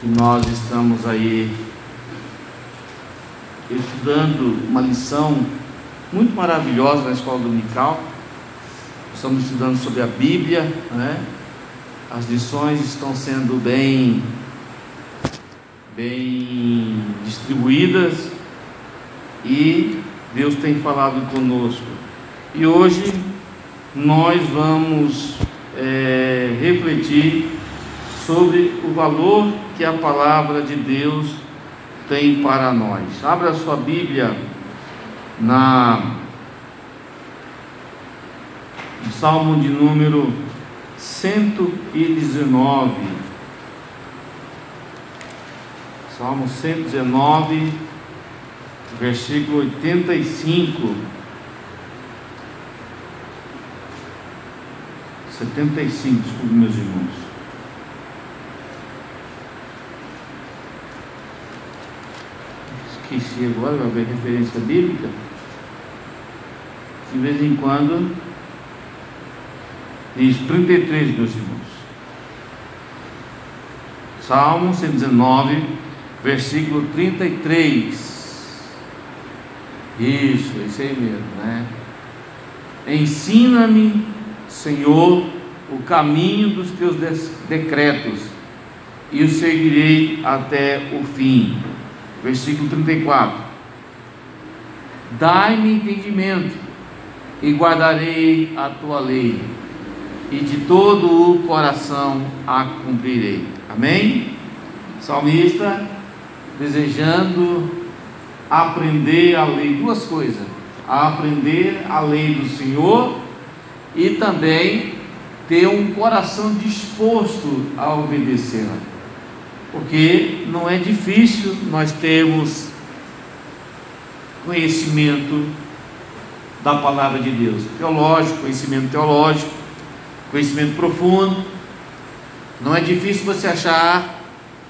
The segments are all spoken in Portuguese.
que nós estamos aí estudando uma lição muito maravilhosa na escola dominical. Estamos estudando sobre a Bíblia, né? As lições estão sendo bem bem distribuídas e Deus tem falado conosco. E hoje nós vamos é, refletir sobre o valor que a palavra de Deus tem para nós. Abra sua Bíblia na Salmo de número 119. Salmo 119, versículo 85. 75, desculpe, meus irmãos. Esqueci agora, vai ver referência bíblica. De vez em quando, diz 33, meus irmãos. Salmo 119, versículo 33. Isso, é isso aí mesmo, né? Ensina-me Senhor, o caminho dos teus decretos, e o seguirei até o fim. Versículo 34. Dai-me entendimento, e guardarei a tua lei, e de todo o coração a cumprirei. Amém? Salmista, desejando aprender a lei, duas coisas: a aprender a lei do Senhor e também ter um coração disposto a obedecê-la. Porque não é difícil nós termos conhecimento da palavra de Deus, teológico, conhecimento teológico, conhecimento profundo. Não é difícil você achar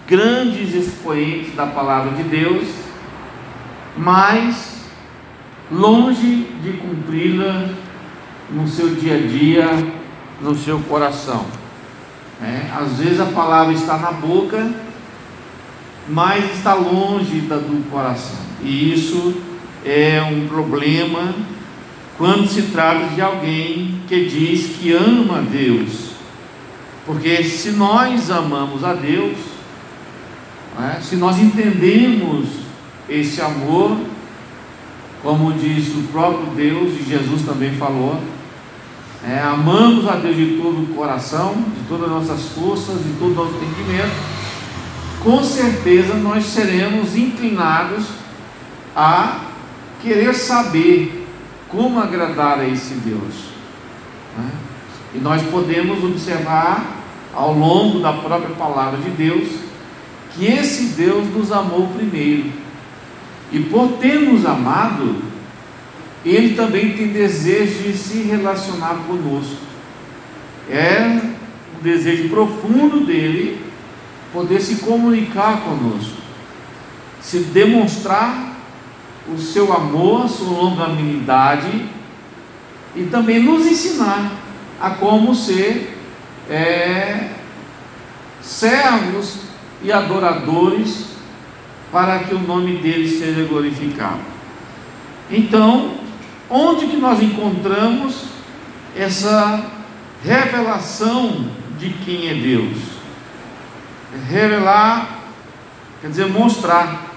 grandes expoentes da palavra de Deus, mas longe de cumpri-la no seu dia a dia, no seu coração. É, às vezes a palavra está na boca, mas está longe do coração. E isso é um problema quando se trata de alguém que diz que ama a Deus. Porque se nós amamos a Deus, é, se nós entendemos esse amor, como diz o próprio Deus, e Jesus também falou, é, amamos a Deus de todo o coração, de todas as nossas forças, de todo o nosso entendimento, com certeza nós seremos inclinados a querer saber como agradar a esse Deus. Né? E nós podemos observar ao longo da própria palavra de Deus que esse Deus nos amou primeiro. E por ter nos amado, ele também tem desejo de se relacionar conosco. É um desejo profundo dele poder se comunicar conosco, se demonstrar o seu amor, sua longanimidade e também nos ensinar a como ser é, servos e adoradores para que o nome dele seja glorificado. Então, Onde que nós encontramos essa revelação de quem é Deus? Revelar, quer dizer, mostrar.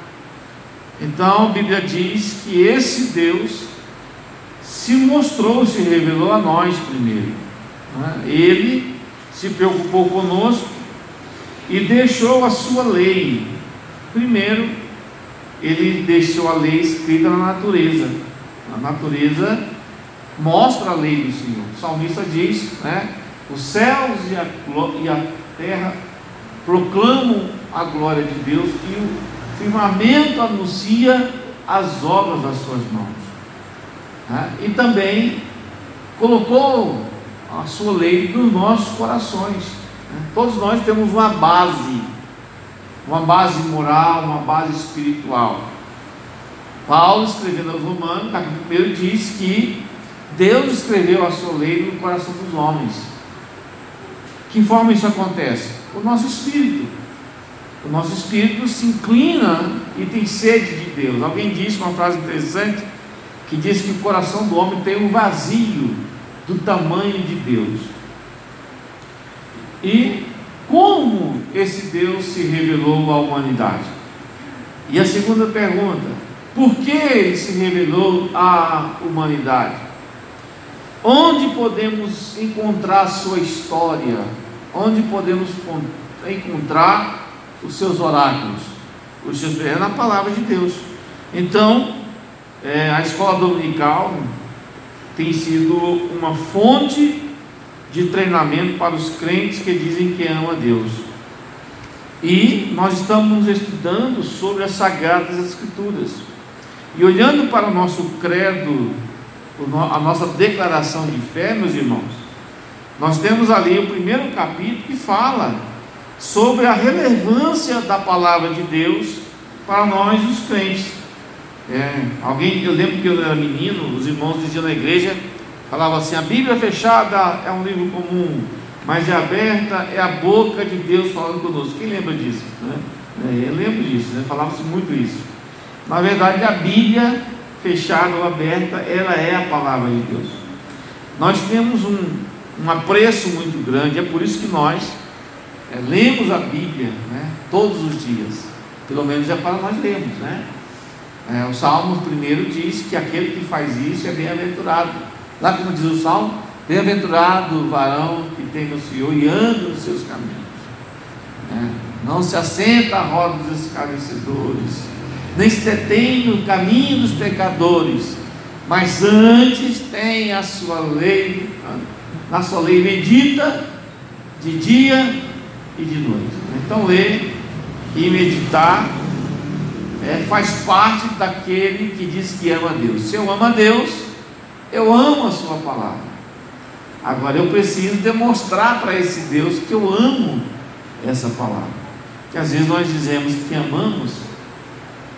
Então a Bíblia diz que esse Deus se mostrou, se revelou a nós primeiro. Né? Ele se preocupou conosco e deixou a sua lei. Primeiro, ele deixou a lei escrita na natureza. A natureza mostra a lei do Senhor. O salmista diz, né? Os céus e a, e a terra proclamam a glória de Deus e o firmamento anuncia as obras das suas mãos. Né? E também colocou a sua lei nos nossos corações. Né? Todos nós temos uma base, uma base moral, uma base espiritual. Paulo, escrevendo aos Romanos, capítulo 1, diz que Deus escreveu a sua lei no coração dos homens. Que forma isso acontece? O nosso espírito. o nosso espírito se inclina e tem sede de Deus. Alguém disse uma frase interessante que diz que o coração do homem tem um vazio do tamanho de Deus. E como esse Deus se revelou à humanidade? E a segunda pergunta: por que ele se revelou à humanidade? Onde podemos encontrar sua história? Onde podemos encontrar os seus oráculos? Os seus é na palavra de Deus. Então, é, a escola dominical tem sido uma fonte de treinamento para os crentes que dizem que amam a Deus. E nós estamos estudando sobre as Sagradas Escrituras. E olhando para o nosso credo, a nossa declaração de fé, meus irmãos, nós temos ali o primeiro capítulo que fala sobre a relevância da palavra de Deus para nós, os crentes. É, alguém, eu lembro que eu era menino, os irmãos diziam na igreja, falavam assim: a Bíblia fechada é um livro comum, mas é aberta é a boca de Deus falando conosco. Quem lembra disso? Né? É, eu lembro disso, né? falava-se muito isso. Na verdade, a Bíblia, fechada ou aberta, ela é a palavra de Deus. Nós temos um, um apreço muito grande, é por isso que nós é, lemos a Bíblia né, todos os dias. Pelo menos é para nós lermos. Né? É, o Salmo primeiro diz que aquele que faz isso é bem-aventurado. Lá como diz o Salmo, bem-aventurado o varão que tem no Senhor e anda nos seus caminhos. É, não se assenta à roda dos escarnecedores nem se detém no caminho dos pecadores, mas antes tem a sua lei, na sua lei medita de dia e de noite. Então ler e meditar é, faz parte daquele que diz que ama a Deus. Se eu amo a Deus, eu amo a sua palavra. Agora eu preciso demonstrar para esse Deus que eu amo essa palavra. Que às vezes nós dizemos que amamos,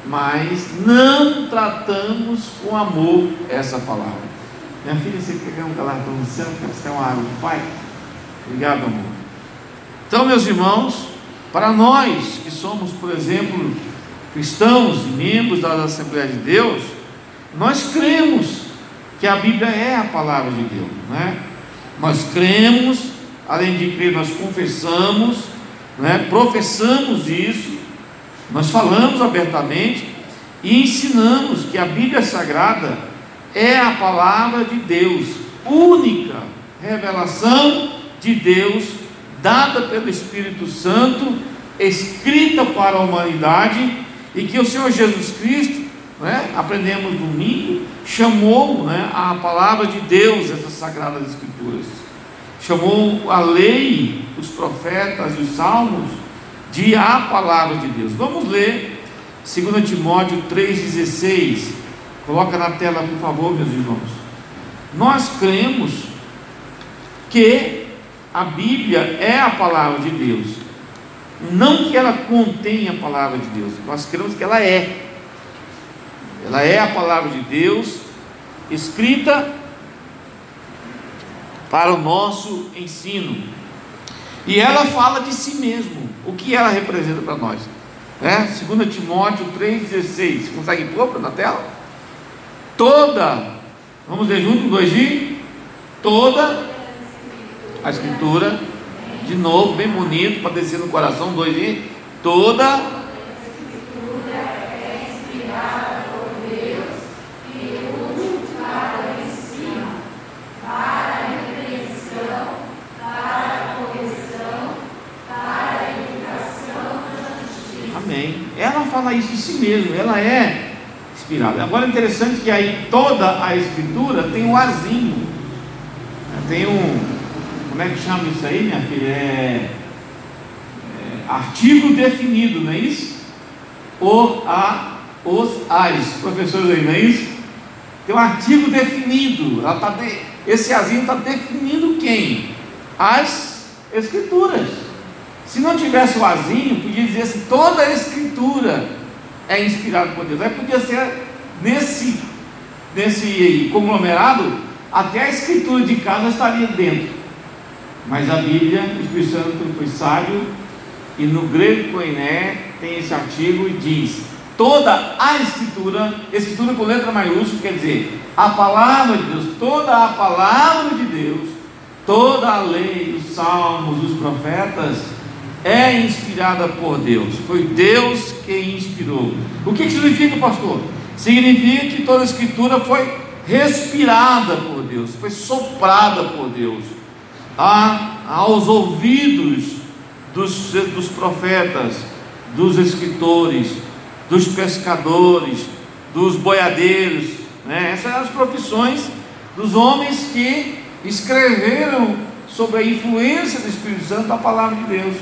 mas não tratamos com amor essa palavra. Minha filha, você quer um galardão no céu? Quer você uma água do Pai? Obrigado, amor. Então, meus irmãos, para nós que somos, por exemplo, cristãos membros da Assembleia de Deus, nós cremos que a Bíblia é a palavra de Deus, né? Nós cremos, além de crer, nós confessamos, né? professamos isso, nós falamos abertamente e ensinamos que a Bíblia Sagrada é a palavra de Deus, única revelação de Deus, dada pelo Espírito Santo, escrita para a humanidade, e que o Senhor Jesus Cristo, né, aprendemos domingo, chamou né, a palavra de Deus, essas sagradas escrituras, chamou a lei, os profetas e os salmos de a palavra de Deus. Vamos ler 2 Timóteo 3,16. Coloca na tela, por favor, meus irmãos. Nós cremos que a Bíblia é a palavra de Deus. Não que ela contém a palavra de Deus, nós cremos que ela é. Ela é a palavra de Deus, escrita para o nosso ensino. E ela fala de si mesmo, o que ela representa para nós. Né? 2 Timóteo 3,16. Consegue pôr na tela? Toda, vamos ver junto, dois e toda a escritura, de novo, bem bonito, para descer no coração, dois e toda ela fala isso de si mesma, ela é inspirada. Agora é interessante que aí toda a escritura tem um azinho, tem um, como é que chama isso aí, minha filha? É, é artigo definido, não é isso? O, a, os, as, professores aí, não é isso? Tem um artigo definido, tá de, esse azinho está definindo quem? As escrituras. Se não tivesse o azinho, podia dizer assim: toda a escritura é inspirada por Deus. Aí podia ser nesse, nesse conglomerado, até a escritura de casa estaria dentro. Mas a Bíblia, o Espírito Santo foi sábio e no grego koiné tem esse artigo e diz: toda a escritura, escritura com letra maiúscula quer dizer a palavra de Deus, toda a palavra de Deus, toda a lei, os salmos, os profetas é inspirada por Deus. Foi Deus quem inspirou. O que significa, pastor? Significa que toda a escritura foi respirada por Deus, foi soprada por Deus a, aos ouvidos dos, dos profetas, dos escritores, dos pescadores, dos boiadeiros. Né? Essas são as profissões dos homens que escreveram sobre a influência do Espírito Santo a palavra de Deus.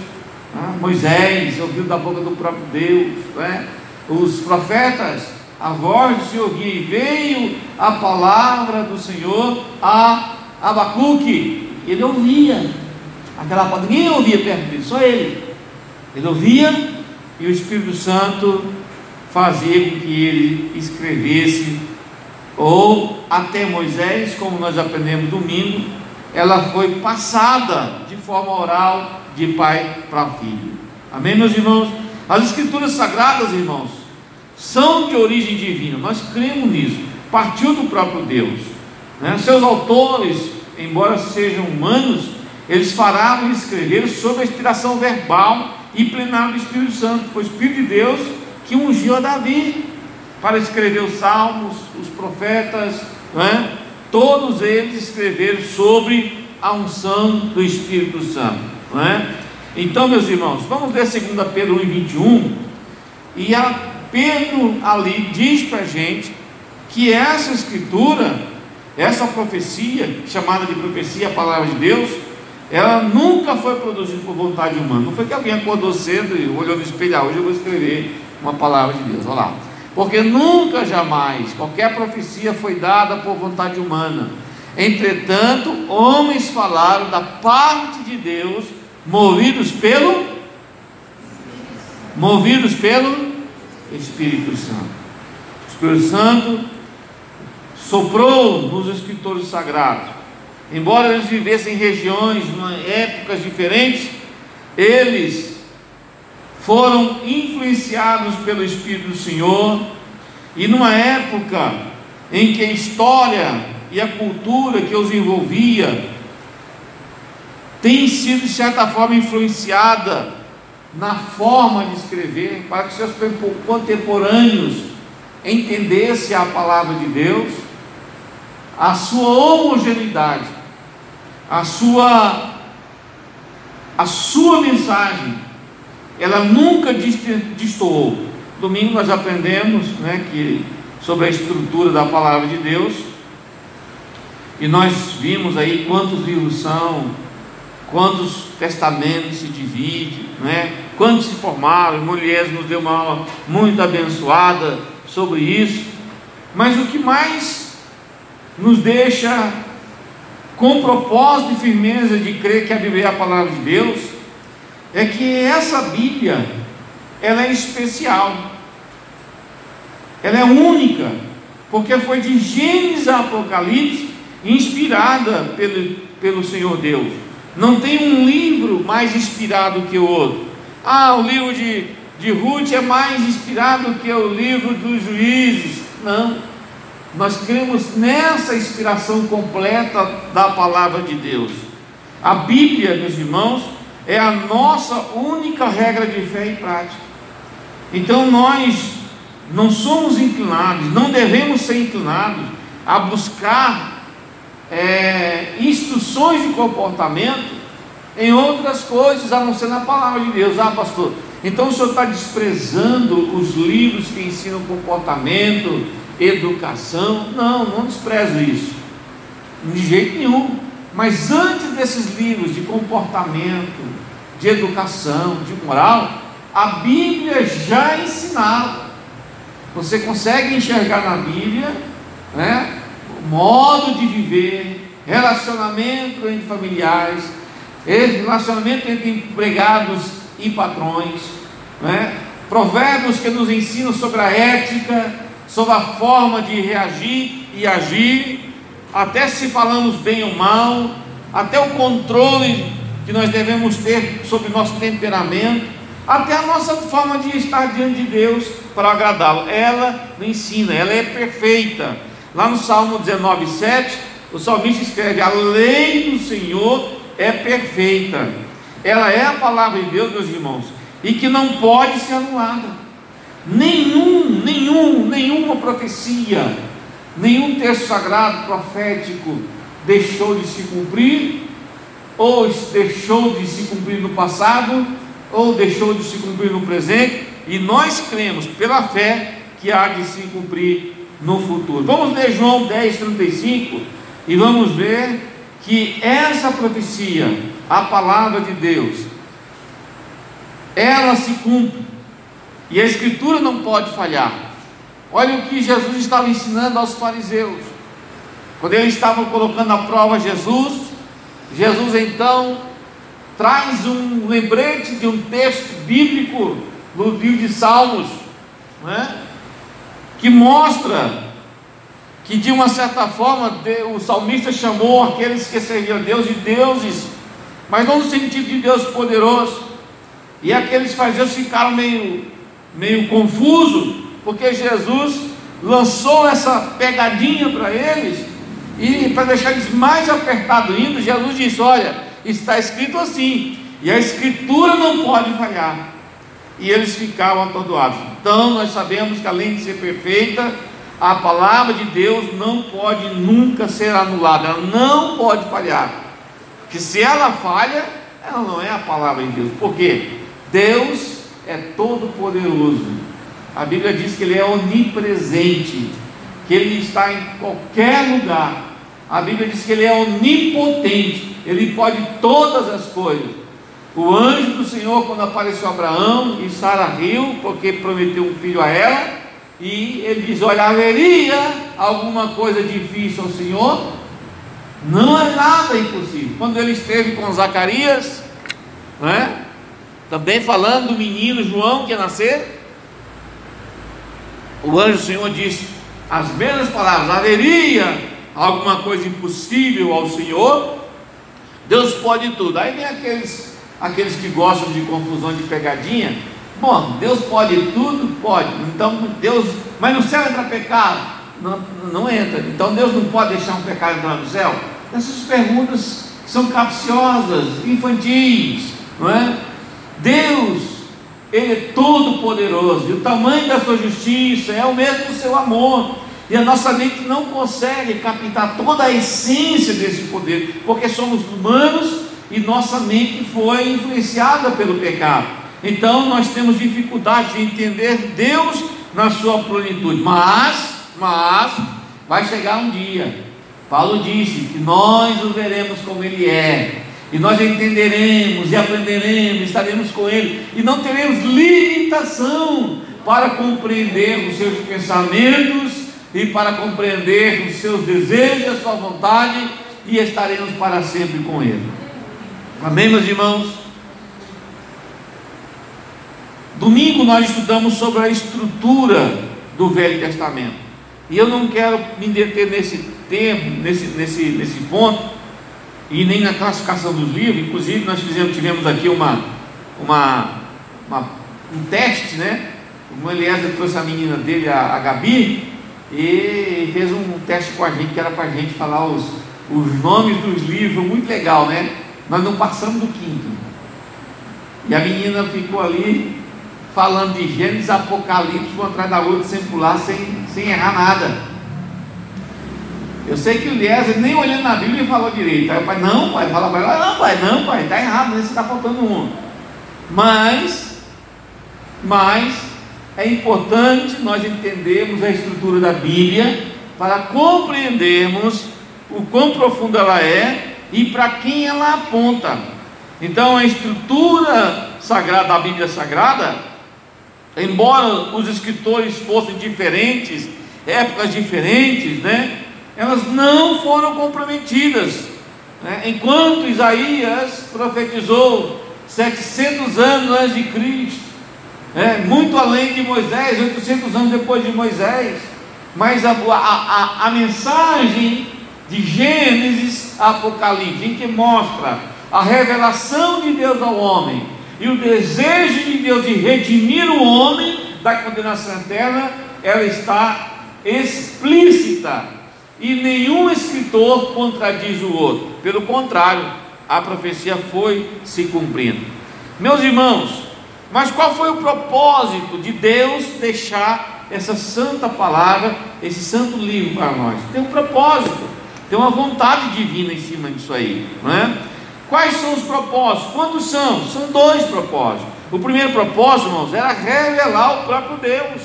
Né? Moisés ouviu da boca do próprio Deus. Né? Os profetas a voz do Senhor e veio a palavra do Senhor a Abacuque. Ele ouvia aquela palavra, ninguém ouvia perto dele, só ele. Ele ouvia e o Espírito Santo fazia com que ele escrevesse, ou até Moisés, como nós aprendemos domingo, ela foi passada forma oral de pai para filho. Amém, meus irmãos? As Escrituras Sagradas, irmãos, são de origem divina, nós cremos nisso, partiu do próprio Deus. Né? Seus autores, embora sejam humanos, eles falaram e escreveram sobre a inspiração verbal e plenária do Espírito Santo. Foi o Espírito de Deus que ungiu a Davi para escrever os salmos, os profetas, né? todos eles escreveram sobre a unção do Espírito Santo. Né? Então, meus irmãos, vamos ler 2 Pedro 1, 21 e a Pedro ali diz para a gente que essa escritura, essa profecia, chamada de profecia, a palavra de Deus, ela nunca foi produzida por vontade humana. Não foi que alguém acordou cedo e olhou no espelho, ah, hoje eu vou escrever uma palavra de Deus. Olha lá. Porque nunca, jamais, qualquer profecia foi dada por vontade humana. Entretanto, homens falaram da parte de Deus, movidos pelo movidos pelo Espírito Santo. O Espírito Santo soprou nos escritores sagrados. Embora eles vivessem em regiões, em épocas diferentes, eles foram influenciados pelo Espírito do Senhor e numa época em que a história e a cultura que os envolvia tem sido de certa forma influenciada na forma de escrever, para que seus contemporâneos entendessem a palavra de Deus, a sua homogeneidade, a sua, a sua mensagem, ela nunca destoou. Domingo nós aprendemos né, que, sobre a estrutura da palavra de Deus, e nós vimos aí quantos livros são, quantos testamentos se dividem, né? quantos se formaram, mulheres nos deu uma aula muito abençoada sobre isso, mas o que mais nos deixa com propósito e firmeza de crer que a Bíblia é a palavra de Deus, é que essa Bíblia, ela é especial, ela é única, porque foi de Gênesis a Apocalipse, inspirada pelo, pelo Senhor Deus. Não tem um livro mais inspirado que o outro. Ah, o livro de, de Ruth é mais inspirado que o livro dos juízes. Não. Nós cremos nessa inspiração completa da palavra de Deus. A Bíblia, meus irmãos, é a nossa única regra de fé e prática. Então nós não somos inclinados, não devemos ser inclinados a buscar é, instruções de comportamento em outras coisas, a não ser na palavra de Deus. Ah, pastor, então o senhor está desprezando os livros que ensinam comportamento, educação? Não, não desprezo isso, de jeito nenhum. Mas antes desses livros de comportamento, de educação, de moral, a Bíblia já ensinava. Você consegue enxergar na Bíblia, né? Modo de viver, relacionamento entre familiares, relacionamento entre empregados e patrões, né? provérbios que nos ensinam sobre a ética, sobre a forma de reagir e agir, até se falamos bem ou mal, até o controle que nós devemos ter sobre nosso temperamento. Até a nossa forma de estar diante de Deus para agradá-lo. Ela nos ensina, ela é perfeita. Lá no Salmo 19, 7, o salmista escreve: A lei do Senhor é perfeita. Ela é a palavra de Deus, meus irmãos, e que não pode ser anulada. Nenhum, nenhum, nenhuma profecia, nenhum texto sagrado profético deixou de se cumprir, ou deixou de se cumprir no passado, ou deixou de se cumprir no presente, e nós cremos pela fé que há de se cumprir no futuro. Vamos ler João 10, 35 e vamos ver que essa profecia, a palavra de Deus, ela se cumpre e a Escritura não pode falhar. Olha o que Jesus estava ensinando aos fariseus. Quando eles estavam colocando à prova Jesus, Jesus então traz um lembrete de um texto bíblico no livro de Salmos, né? Que mostra que de uma certa forma o salmista chamou aqueles que serviam a Deus de deuses, mas não no sentido de Deus poderoso. E aqueles fariseus ficaram meio, meio confusos, porque Jesus lançou essa pegadinha para eles, e para deixar eles mais apertados ainda, Jesus disse: Olha, está escrito assim, e a escritura não pode falhar. E eles ficavam atordoados. Então nós sabemos que além de ser perfeita, a palavra de Deus não pode nunca ser anulada, ela não pode falhar. Que se ela falha, ela não é a palavra de Deus. Por quê? Deus é todo poderoso. A Bíblia diz que ele é onipresente, que ele está em qualquer lugar. A Bíblia diz que ele é onipotente, ele pode todas as coisas. O anjo do Senhor, quando apareceu a Abraão, e Sara riu, porque prometeu um filho a ela, e ele diz: Olha, haveria alguma coisa difícil ao Senhor? Não é nada impossível. Quando ele esteve com Zacarias, né? também falando do menino João que ia nascer, o anjo do Senhor disse as mesmas palavras: haveria alguma coisa impossível ao Senhor? Deus pode tudo. Aí vem aqueles aqueles que gostam de confusão, de pegadinha. Bom, Deus pode tudo? Pode. Então, Deus, mas no céu entra pecado? Não, não entra. Então, Deus não pode deixar um pecado entrar no céu? Essas perguntas são capciosas, infantis, não é? Deus, Ele é todo poderoso, e o tamanho da sua justiça é o mesmo do seu amor. E a nossa mente não consegue captar toda a essência desse poder, porque somos humanos e nossa mente foi influenciada pelo pecado. Então nós temos dificuldade de entender Deus na sua plenitude. Mas, mas vai chegar um dia. Paulo disse que nós o veremos como ele é. E nós entenderemos e aprenderemos, estaremos com ele e não teremos limitação para compreender os seus pensamentos e para compreender os seus desejos, a sua vontade e estaremos para sempre com ele. Amém, meus irmãos? Domingo nós estudamos sobre a estrutura do Velho Testamento. E eu não quero me deter nesse tempo, nesse, nesse, nesse ponto, e nem na classificação dos livros. Inclusive, nós fizemos, tivemos aqui uma, uma, uma um teste, né? O Eliezer trouxe a menina dele, a, a Gabi, e fez um teste com a gente, que era para a gente falar os, os nomes dos livros, muito legal, né? Nós não passamos do quinto. E a menina ficou ali falando de Gênesis, Apocalipse, uma atrás da outra, sem pular, sem, sem errar nada. Eu sei que o Eliezer nem olhando na Bíblia falou direito. Aí o pai, não, pai, fala para ela, não, pai, não, pai, está errado, nesse está faltando um. Mas, mas, é importante nós entendermos a estrutura da Bíblia para compreendermos o quão profunda ela é e para quem ela aponta. Então a estrutura sagrada da Bíblia Sagrada, embora os escritores fossem diferentes, épocas diferentes, né? Elas não foram comprometidas. Né? Enquanto Isaías profetizou 700 anos antes de Cristo, né? muito além de Moisés, 800 anos depois de Moisés, mas a, a, a, a mensagem de Gênesis a Apocalipse, em que mostra a revelação de Deus ao homem, e o desejo de Deus de redimir o homem da condenação eterna, ela está explícita e nenhum escritor contradiz o outro. Pelo contrário, a profecia foi se cumprindo. Meus irmãos, mas qual foi o propósito de Deus deixar essa santa palavra, esse santo livro para nós? Tem um propósito, tem uma vontade divina em cima disso aí, não é? Quais são os propósitos? Quantos são? São dois propósitos. O primeiro propósito, irmãos, era revelar o próprio Deus.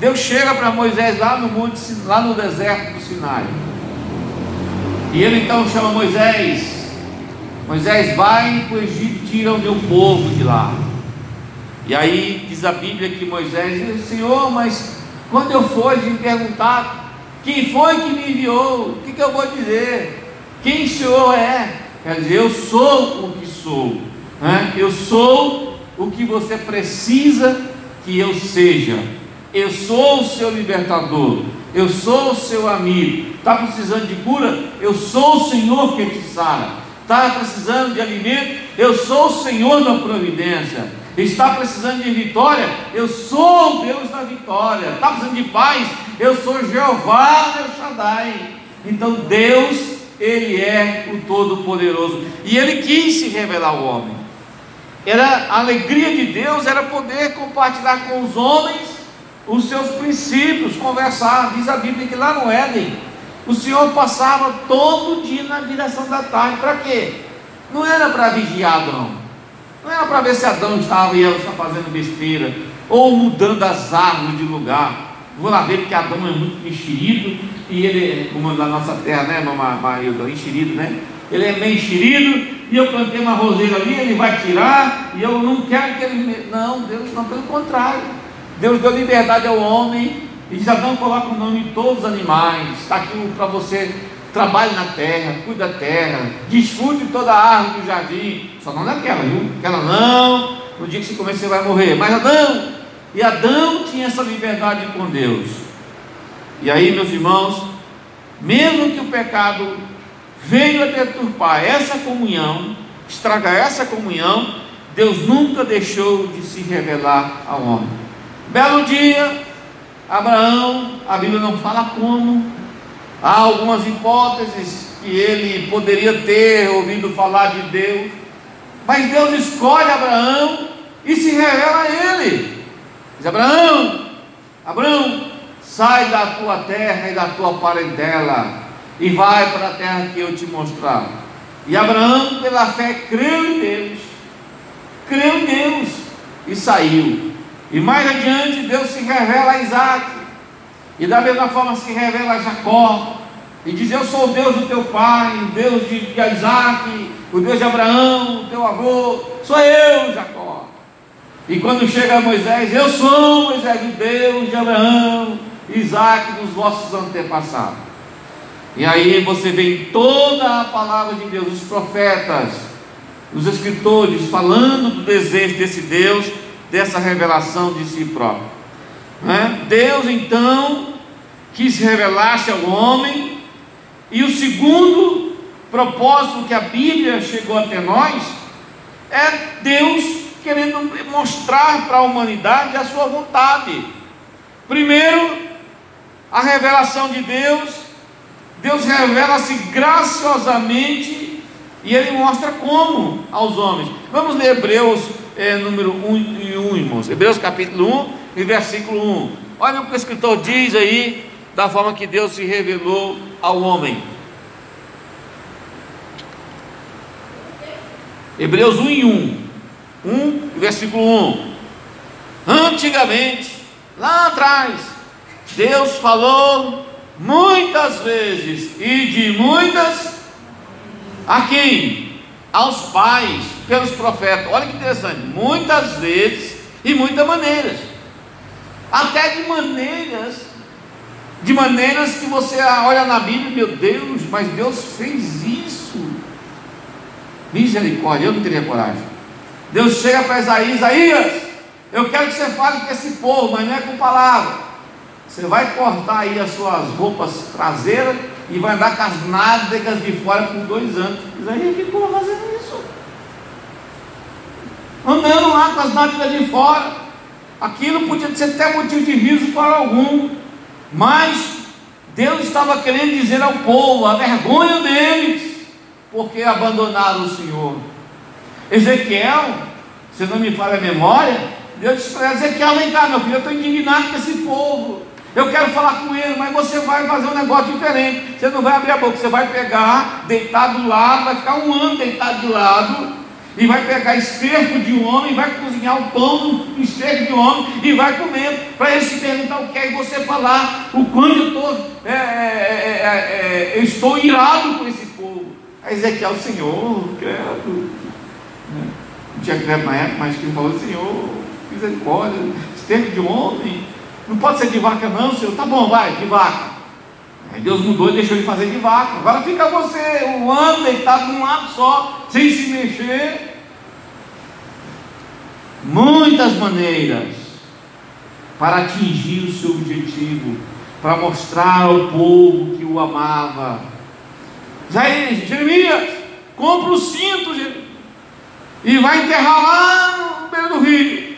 Deus chega para Moisés lá no monte, lá no deserto do Sinai. E ele então chama Moisés. Moisés vai para o Egito, tira o meu povo de lá. E aí diz a Bíblia que Moisés diz, Senhor, mas quando eu for de me perguntar quem foi que me enviou, o que, que eu vou dizer? Quem o Senhor é? Quer dizer, eu sou o que sou. Né? Eu sou o que você precisa que eu seja. Eu sou o seu libertador. Eu sou o seu amigo. Está precisando de cura? Eu sou o Senhor que te sara. Está precisando de alimento? Eu sou o Senhor da providência. Está precisando de vitória? Eu sou o Deus da vitória. Está precisando de paz? Eu sou Jeová El Shaddai. Então Deus ele é o Todo-Poderoso. E Ele quis se revelar ao homem. Era a alegria de Deus era poder compartilhar com os homens os seus princípios, conversar. Diz a Bíblia que lá no Éden, o Senhor passava todo dia na viração da tarde. Para quê? Não era para vigiar Adão. Não era para ver se Adão estava e ela está fazendo besteira. Ou mudando as árvores de lugar. Vou lá ver que Adão é muito enxerido e ele, como na nossa terra, né, Marilda, enxerido, né? Ele é meio enxerido e eu plantei uma roseira ali, ele vai tirar e eu não quero que ele. Não, Deus não, pelo contrário. Deus deu liberdade ao homem e diz: Adão, coloca o nome de todos os animais, está aqui para você. Trabalhe na terra, cuide da terra, desfrute toda a árvore do jardim, só não daquela, viu? Aquela não, no dia que você comer você vai morrer. Mas Adão, e Adão tinha essa liberdade com Deus. E aí, meus irmãos, mesmo que o pecado veio a deturpar essa comunhão, estragar essa comunhão, Deus nunca deixou de se revelar ao homem. Belo dia, Abraão, a Bíblia não fala como, há algumas hipóteses que ele poderia ter ouvido falar de Deus, mas Deus escolhe Abraão e se revela a ele. Diz: Abraão, Abraão, sai da tua terra e da tua parentela e vai para a terra que eu te mostrar. E Abraão, pela fé, creu em Deus, creu em Deus e saiu. E mais adiante, Deus se revela a Isaac, e da mesma forma se revela a Jacó, e diz: Eu sou o Deus do teu pai, o Deus de, Isaac, o Deus de Abraão, o teu avô, sou eu, Jacó. E quando chega Moisés, eu sou Moisés, o Deus de Abraão, Isaac, dos vossos antepassados. E aí você vê toda a palavra de Deus, os profetas, os escritores, falando do desejo desse Deus, dessa revelação de si próprio. Né? Deus então quis revelar-se ao homem, e o segundo propósito que a Bíblia chegou até nós é Deus querendo mostrar para a humanidade a sua vontade. Primeiro, a revelação de Deus. Deus revela-se graciosamente e ele mostra como aos homens. Vamos ler Hebreus é, número 1 e 1, irmãos. Hebreus capítulo 1 e versículo 1. Olha o que o escritor diz aí da forma que Deus se revelou ao homem. Hebreus 1 e 1. 1, versículo 1. Antigamente, lá atrás, Deus falou muitas vezes e de muitas a quem? Aos pais, pelos profetas. Olha que interessante, muitas vezes e muitas maneiras. Até de maneiras de maneiras que você olha na Bíblia, meu Deus, mas Deus fez isso. Misericórdia, eu não teria coragem. Deus chega para Isaías, Isaías, eu quero que você fale com esse povo, mas não é com palavra. Você vai cortar aí as suas roupas traseiras e vai andar com as nádegas de fora por dois anos. Isaías ficou fazendo isso. andando lá com as nádegas de fora. Aquilo podia ser até motivo de riso para algum, mas Deus estava querendo dizer ao povo a vergonha deles, porque abandonaram o Senhor. Ezequiel, se não me falha a memória, Deus disse para Ezequiel: vem cá, meu filho, eu estou indignado com esse povo. Eu quero falar com ele, mas você vai fazer um negócio diferente. Você não vai abrir a boca, você vai pegar, deitar do lado, vai ficar um ano deitado do lado, e vai pegar esterco de um homem, vai cozinhar o pão no esterco de um homem e vai comer, para ele se perguntar o que é, e você falar o quanto eu estou, é é, é, é, é, eu estou irado com esse povo. Aí Ezequiel, Senhor, credo. Não tinha credo na época, mas que falou, Senhor, misericórdia, esterco de homem, não pode ser de vaca não, Senhor, tá bom, vai, de vaca. Aí Deus mudou e deixou ele fazer de vaca. Agora fica você um ano deitado num lado só, sem se mexer. Muitas maneiras para atingir o seu objetivo, para mostrar ao povo que o amava. Isaías, Jeremias, compra o cinto e vai enterrar lá no meio do rio.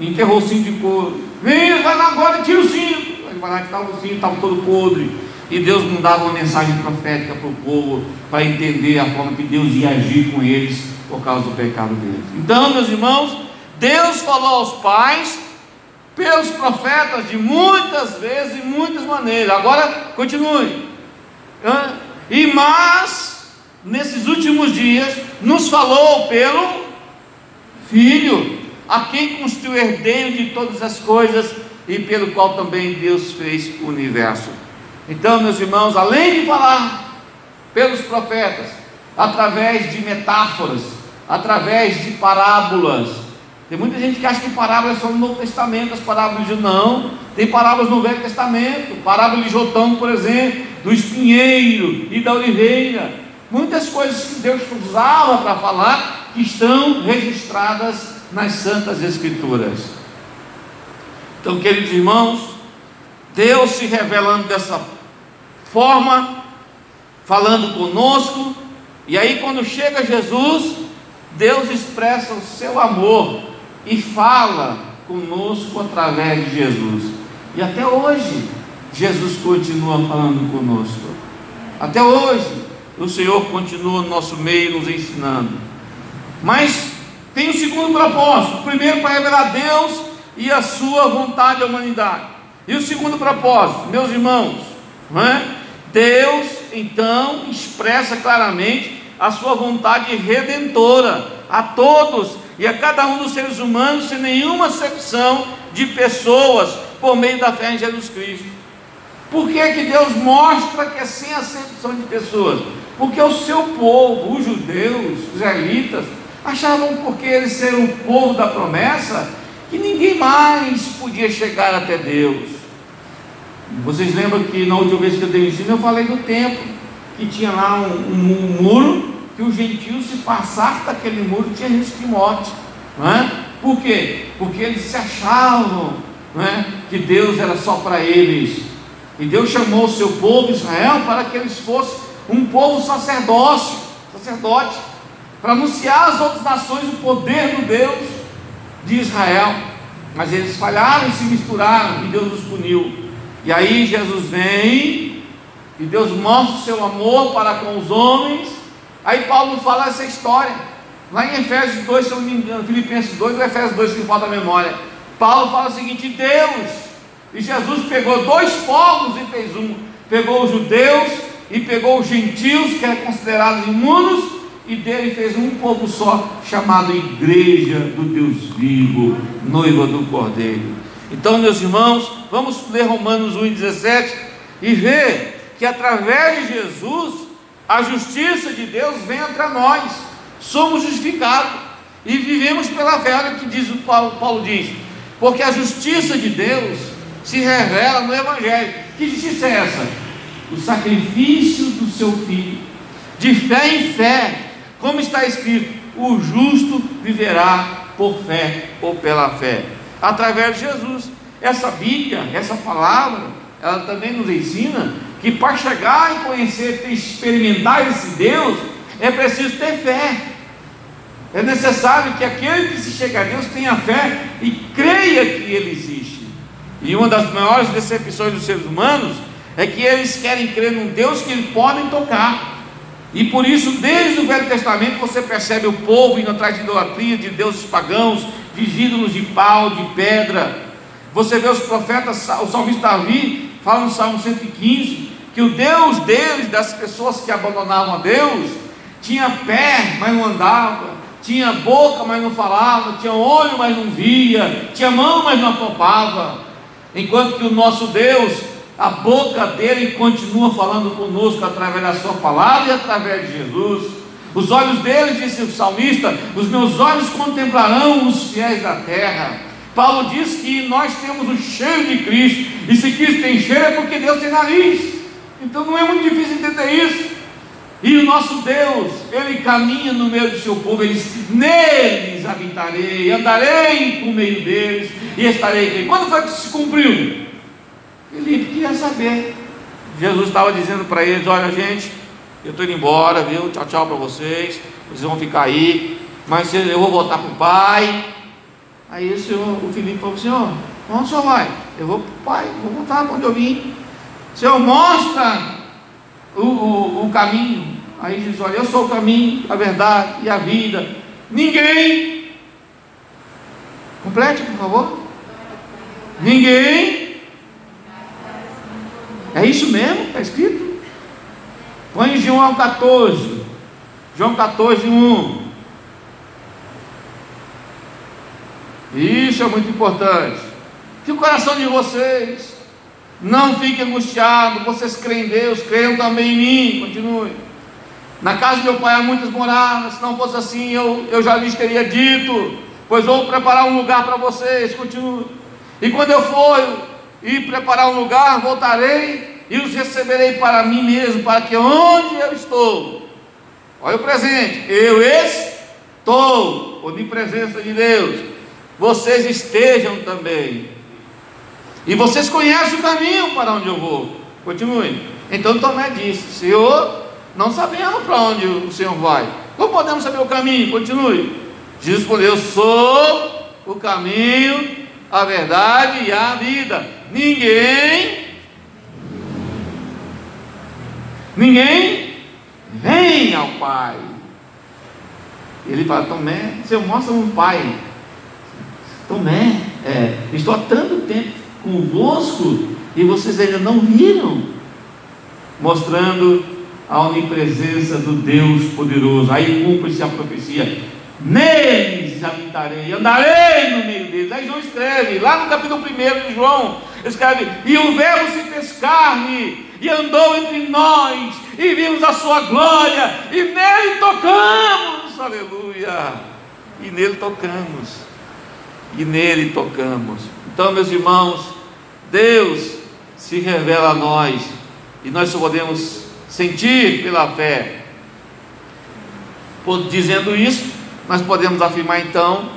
Enterrou o cinto de couro. Vem, vai lá agora tira o cinto lá que estava o filho, estava todo podre. E Deus mandava uma mensagem profética para o povo, para entender a forma que Deus ia agir com eles por causa do pecado deles. Então, meus irmãos, Deus falou aos pais, pelos profetas, de muitas vezes e muitas maneiras. Agora, continue. E mas, nesses últimos dias, nos falou pelo Filho, a quem constituiu herdeiro de todas as coisas e pelo qual também Deus fez o universo. Então, meus irmãos, além de falar pelos profetas, através de metáforas, através de parábolas, tem muita gente que acha que parábolas são no Novo Testamento, as parábolas de não, tem parábolas no Velho Testamento, parábola de Jotão, por exemplo, do espinheiro e da oliveira, muitas coisas que Deus usava para falar que estão registradas nas Santas Escrituras. Então, queridos irmãos, Deus se revelando dessa forma, falando conosco, e aí quando chega Jesus, Deus expressa o seu amor e fala conosco através de Jesus. E até hoje, Jesus continua falando conosco. Até hoje, o Senhor continua no nosso meio nos ensinando. Mas tem um segundo propósito: primeiro, para revelar Deus e a sua vontade à humanidade. E o segundo propósito, meus irmãos, é? Deus então expressa claramente a sua vontade redentora a todos e a cada um dos seres humanos, sem nenhuma exceção de pessoas, por meio da fé em Jesus Cristo. Por que, que Deus mostra que é sem acepção de pessoas? Porque o seu povo, os judeus, os israelitas, achavam porque eles serem o povo da promessa, que ninguém mais podia chegar até Deus. Vocês lembram que na última vez que eu dei o ensino eu falei do templo, que tinha lá um, um, um muro, que o gentio se passasse daquele muro tinha risco de morte. Não é? Por quê? Porque eles se achavam não é? que Deus era só para eles. E Deus chamou o seu povo Israel para que eles fossem um povo sacerdócio, sacerdote, para anunciar às outras nações o poder do Deus de Israel, mas eles falharam e se misturaram, e Deus os puniu. E aí Jesus vem, e Deus mostra o seu amor para com os homens. Aí Paulo fala essa história, lá em Efésios 2, se eu não me engano, Filipenses 2 ou Efésios 2, que falta a memória. Paulo fala o seguinte: Deus, e Jesus pegou dois povos e fez um, pegou os judeus e pegou os gentios, que eram considerados imunos, e dele fez um povo só, chamado Igreja do Deus Vivo, noiva do Cordeiro. Então, meus irmãos, vamos ler Romanos 1,17 e ver que através de Jesus, a justiça de Deus vem entre nós, somos justificados e vivemos pela fé. Olha o que diz o Paulo, Paulo diz, porque a justiça de Deus se revela no Evangelho. Que justiça é essa? O sacrifício do seu filho, de fé em fé, como está escrito: o justo viverá por fé ou pela fé, através de Jesus. Essa Bíblia, essa palavra, ela também nos ensina que para chegar e conhecer, experimentar esse Deus, é preciso ter fé. É necessário que aquele que se chega a Deus tenha fé e creia que Ele existe. E uma das maiores decepções dos seres humanos é que eles querem crer num Deus que eles podem tocar. E por isso, desde o Velho Testamento, você percebe o povo indo atrás de idolatria, de deuses pagãos, de ídolos de pau, de pedra. Você vê os profetas, o salmista Davi fala no Salmo 115 que o Deus deles, das pessoas que abandonavam a Deus, tinha pé, mas não andava, tinha boca, mas não falava, tinha olho, mas não via, tinha mão, mas não apalpava. Enquanto que o nosso Deus, a boca dele continua falando conosco através da sua palavra e através de Jesus. Os olhos dele, disse o salmista, os meus olhos contemplarão os fiéis da terra. Paulo diz que nós temos o cheiro de Cristo, e se Cristo tem cheiro é porque Deus tem nariz. Então não é muito difícil entender isso. E o nosso Deus, Ele caminha no meio do seu povo, Ele diz: Neles habitarei, andarei por meio deles e estarei. Quando foi que se cumpriu? Felipe queria saber. Jesus estava dizendo para eles: Olha, gente, eu estou indo embora, viu? Tchau, tchau para vocês. Vocês vão ficar aí, mas eu vou voltar para o Pai. Aí o, senhor, o Felipe falou: Senhor, onde o senhor vai? Eu vou para o Pai, vou voltar para onde eu vim. Senhor, mostra o, o, o caminho. Aí Jesus, olha, eu sou o caminho, a verdade e a vida. Ninguém. Complete, por favor. Ninguém. É isso mesmo? Está escrito? Põe João 14. João 14, 1. Isso é muito importante. Que o coração de vocês não fique angustiado, vocês creem em Deus, creiam também em mim. Continue. Na casa de meu pai há muitas moradas, se não fosse assim, eu, eu já lhes teria dito, pois vou preparar um lugar para vocês. Continue. E quando eu for e preparar um lugar, voltarei e os receberei para mim mesmo, para que onde eu estou, olha o presente, eu estou, ou de presença de Deus, vocês estejam também. E vocês conhecem o caminho para onde eu vou. Continue. Então Tomé disse: Senhor, não sabemos para onde o Senhor vai. Como podemos saber o caminho? Continue. Jesus respondeu: Eu sou o caminho, a verdade e a vida. Ninguém, ninguém vem ao Pai. Ele fala: Tomé, Senhor, mostra um Pai. Tomé, é, estou há tanto tempo convosco e vocês ainda não viram, mostrando a onipresença do Deus poderoso. Aí cumpre-se a profecia: neles habitarei, andarei no meio deles. Aí João escreve, lá no capítulo 1 de João, escreve: E o Verbo se fez carne e andou entre nós, e vimos a sua glória, e nele tocamos, aleluia, e nele tocamos, e nele tocamos. Então, meus irmãos, Deus se revela a nós e nós só podemos sentir pela fé. Dizendo isso, nós podemos afirmar então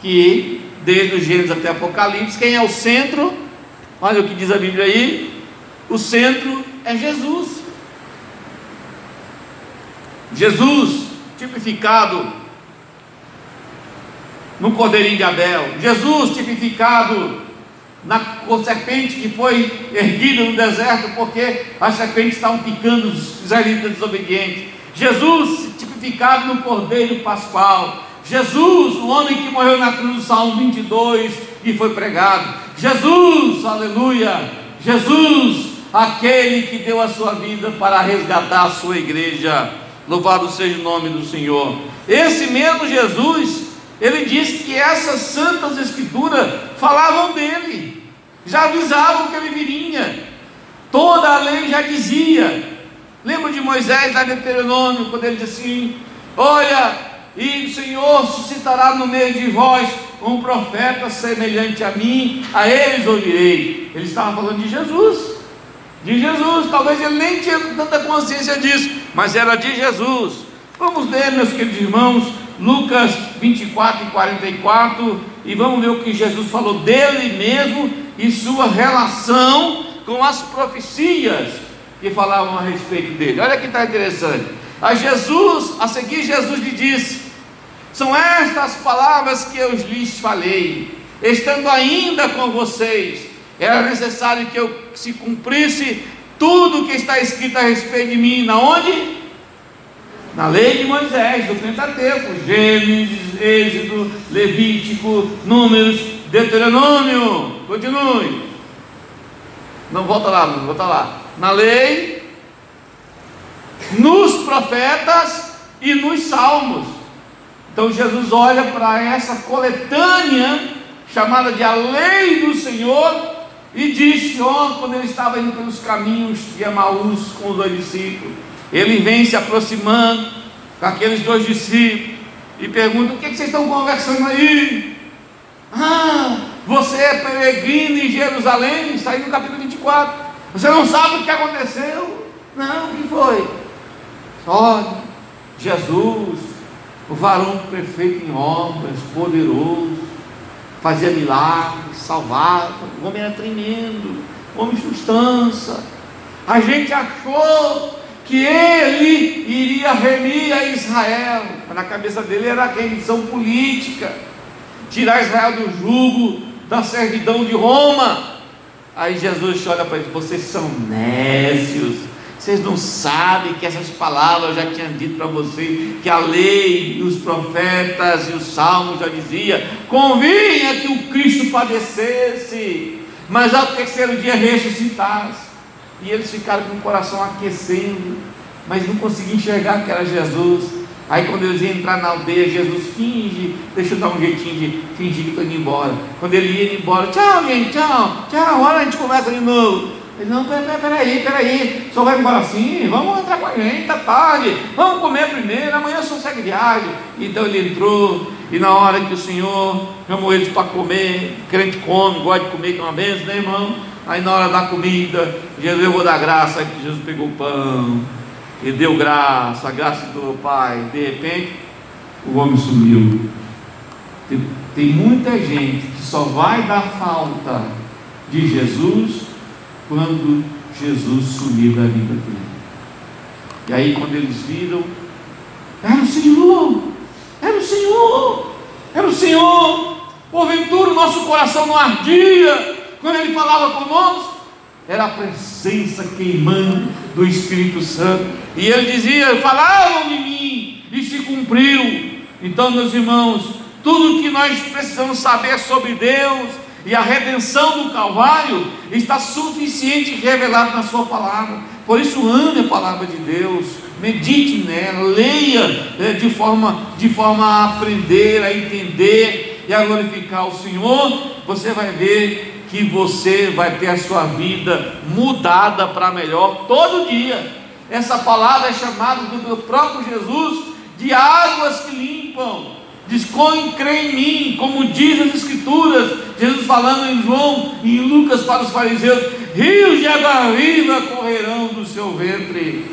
que desde o Gênesis até Apocalipse, quem é o centro? Olha o que diz a Bíblia aí: o centro é Jesus. Jesus, tipificado no cordeirinho de Abel, Jesus tipificado na serpente que foi erguida no deserto, porque as serpentes estavam picando os israelitas desobedientes. Jesus tipificado no cordeiro pascual. Jesus, o homem que morreu na cruz do Salmo 22 e foi pregado. Jesus, aleluia. Jesus, aquele que deu a sua vida para resgatar a sua igreja. Louvado seja o nome do Senhor. Esse mesmo Jesus ele diz que essas santas escrituras falavam dele, já avisavam que ele viria. Toda a lei já dizia. Lembra de Moisés lá em Deuteronômio, quando ele disse assim: Olha, e o Senhor suscitará no meio de vós um profeta semelhante a mim, a eles ouvirei. Ele estava falando de Jesus, de Jesus. Talvez ele nem tinha tanta consciência disso, mas era de Jesus. Vamos ler, meus queridos irmãos, Lucas 24 e 44, e vamos ver o que Jesus falou dele mesmo e sua relação com as profecias que falavam a respeito dele. Olha que está interessante. A Jesus, a seguir, Jesus lhe disse: São estas palavras que eu lhes falei, estando ainda com vocês, era necessário que eu se cumprisse tudo que está escrito a respeito de mim, na onde? Na lei de Moisés, do Pentateuco, Gênesis, Êxodo, Levítico, Números, Deuteronômio. Continue. Não volta lá, não volta lá. Na lei, nos profetas e nos salmos. Então Jesus olha para essa coletânea chamada de a lei do Senhor e disse, ó, quando ele estava indo pelos caminhos de Emaús com os dois discípulos, ele vem se aproximando com aqueles dois discípulos e pergunta: o que, é que vocês estão conversando aí? Ah, você é peregrino em Jerusalém, está aí no capítulo 24. Você não sabe o que aconteceu? Não, o que foi? Olha, Jesus, o varão perfeito em obras, poderoso, fazia milagres, salvava, o homem era tremendo, homem substância. A gente achou que ele iria remir a Israel, na cabeça dele era a remissão política, tirar Israel do jugo da servidão de Roma. Aí Jesus olha para eles: vocês são nécios, vocês não sabem que essas palavras eu já tinha dito para vocês, que a lei, os profetas e os salmos já dizia: convinha que o Cristo padecesse, mas ao terceiro dia ressuscitasse. E eles ficaram com o coração aquecendo, mas não conseguiam enxergar que era Jesus. Aí quando eles iam entrar na aldeia, Jesus finge, deixa eu dar um jeitinho de fingir que estou indo embora. Quando ele ia embora, tchau gente, tchau, tchau, agora a gente começa de novo. Ele, não, peraí, peraí, peraí, só vai embora assim, vamos entrar com a gente, tá tarde, vamos comer primeiro, amanhã só segue viagem. Então ele entrou, e na hora que o Senhor chamou eles para comer, crente come, gosta de comer, que é uma benção, né irmão? Aí na hora da comida, Jesus eu vou dar graça, aí Jesus pegou o pão, e deu graça, a graça do Pai, de repente, o homem sumiu. Tem, tem muita gente que só vai dar falta de Jesus quando Jesus sumiu da vida dele. E aí, quando eles viram, era o Senhor, era o Senhor, era o Senhor. Porventura o nosso coração não ardia quando ele falava conosco, era a presença queimando do Espírito Santo. E ele dizia: Falaram de mim, e se cumpriu. Então, meus irmãos, tudo que nós precisamos saber sobre Deus, e a redenção do Calvário está suficiente revelado na Sua palavra. Por isso, ame a palavra de Deus, medite nela, leia né, de, forma, de forma a aprender, a entender e a glorificar o Senhor. Você vai ver que você vai ter a sua vida mudada para melhor todo dia. Essa palavra é chamada do próprio Jesus de águas que limpam. Desconhe, crê em mim, como diz as Escrituras, Jesus falando em João e em Lucas para os fariseus: rios de água viva correrão do seu ventre.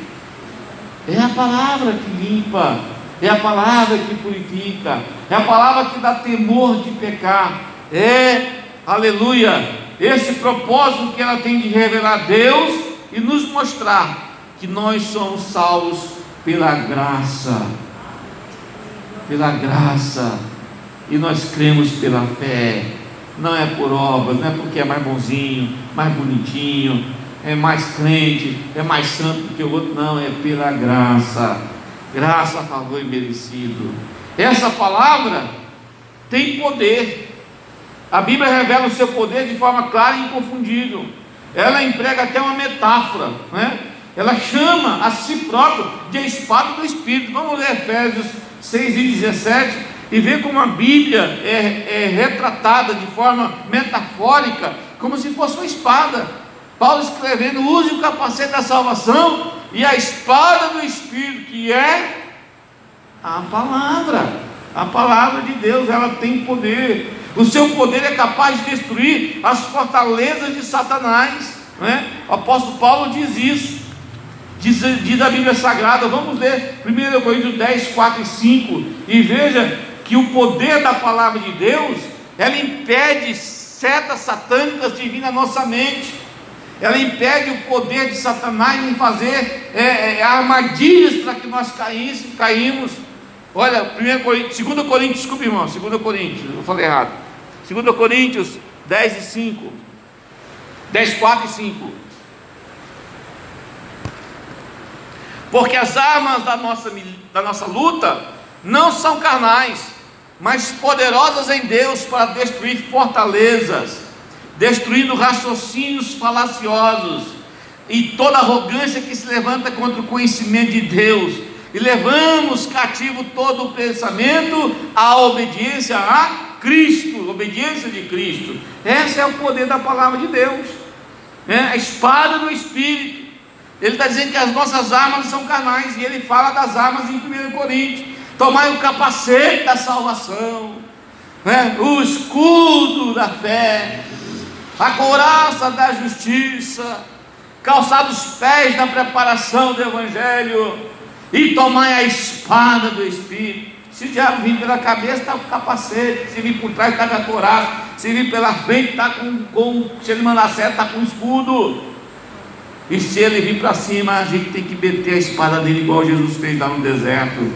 É a palavra que limpa, é a palavra que purifica, é a palavra que dá temor de pecar, é, aleluia, esse propósito que ela tem de revelar Deus e nos mostrar que nós somos salvos pela graça pela graça, e nós cremos pela fé, não é por obras, não é porque é mais bonzinho, mais bonitinho, é mais crente, é mais santo que o outro, não, é pela graça, graça favor e merecido. Essa palavra tem poder, a Bíblia revela o seu poder de forma clara e inconfundível, ela emprega até uma metáfora, né? ela chama a si próprio de espada do Espírito. Vamos ler Efésios 6 e 17 e ver como a Bíblia é, é retratada de forma metafórica, como se fosse uma espada. Paulo escrevendo: use o capacete da salvação e a espada do Espírito, que é a palavra. A palavra de Deus, ela tem poder. O seu poder é capaz de destruir as fortalezas de Satanás. Né? O apóstolo Paulo diz isso. Diz, diz a Bíblia Sagrada, vamos ler 1 Coríntios 10, 4 e 5, e veja que o poder da palavra de Deus, ela impede setas satânicas de vir na nossa mente, ela impede o poder de Satanás em fazer é, é, armadilhas para que nós caíssemos, caímos. Olha, 1 Coríntios, 2 Coríntios, desculpa irmão, 2 Coríntios, eu falei errado. 2 Coríntios 10 e 5. 10, 4 e 5. Porque as armas da nossa, da nossa luta não são carnais, mas poderosas em Deus para destruir fortalezas, destruindo raciocínios falaciosos e toda arrogância que se levanta contra o conhecimento de Deus, e levamos cativo todo o pensamento à obediência a Cristo, obediência de Cristo. Esse é o poder da palavra de Deus, é a espada do Espírito. Ele está dizendo que as nossas armas são carnais, e ele fala das armas em 1 Coríntios. Tomai o capacete da salvação, né? o escudo da fé, a couraça da justiça, calçar os pés na preparação do Evangelho e tomar a espada do Espírito. Se o diabo vir pela cabeça, está com capacete. Se vir por trás, está com a coraça. Se vir pela frente, está com, com. Se ele mandar certo, está com escudo. E se ele vir para cima, a gente tem que meter a espada dele, igual Jesus fez lá no deserto.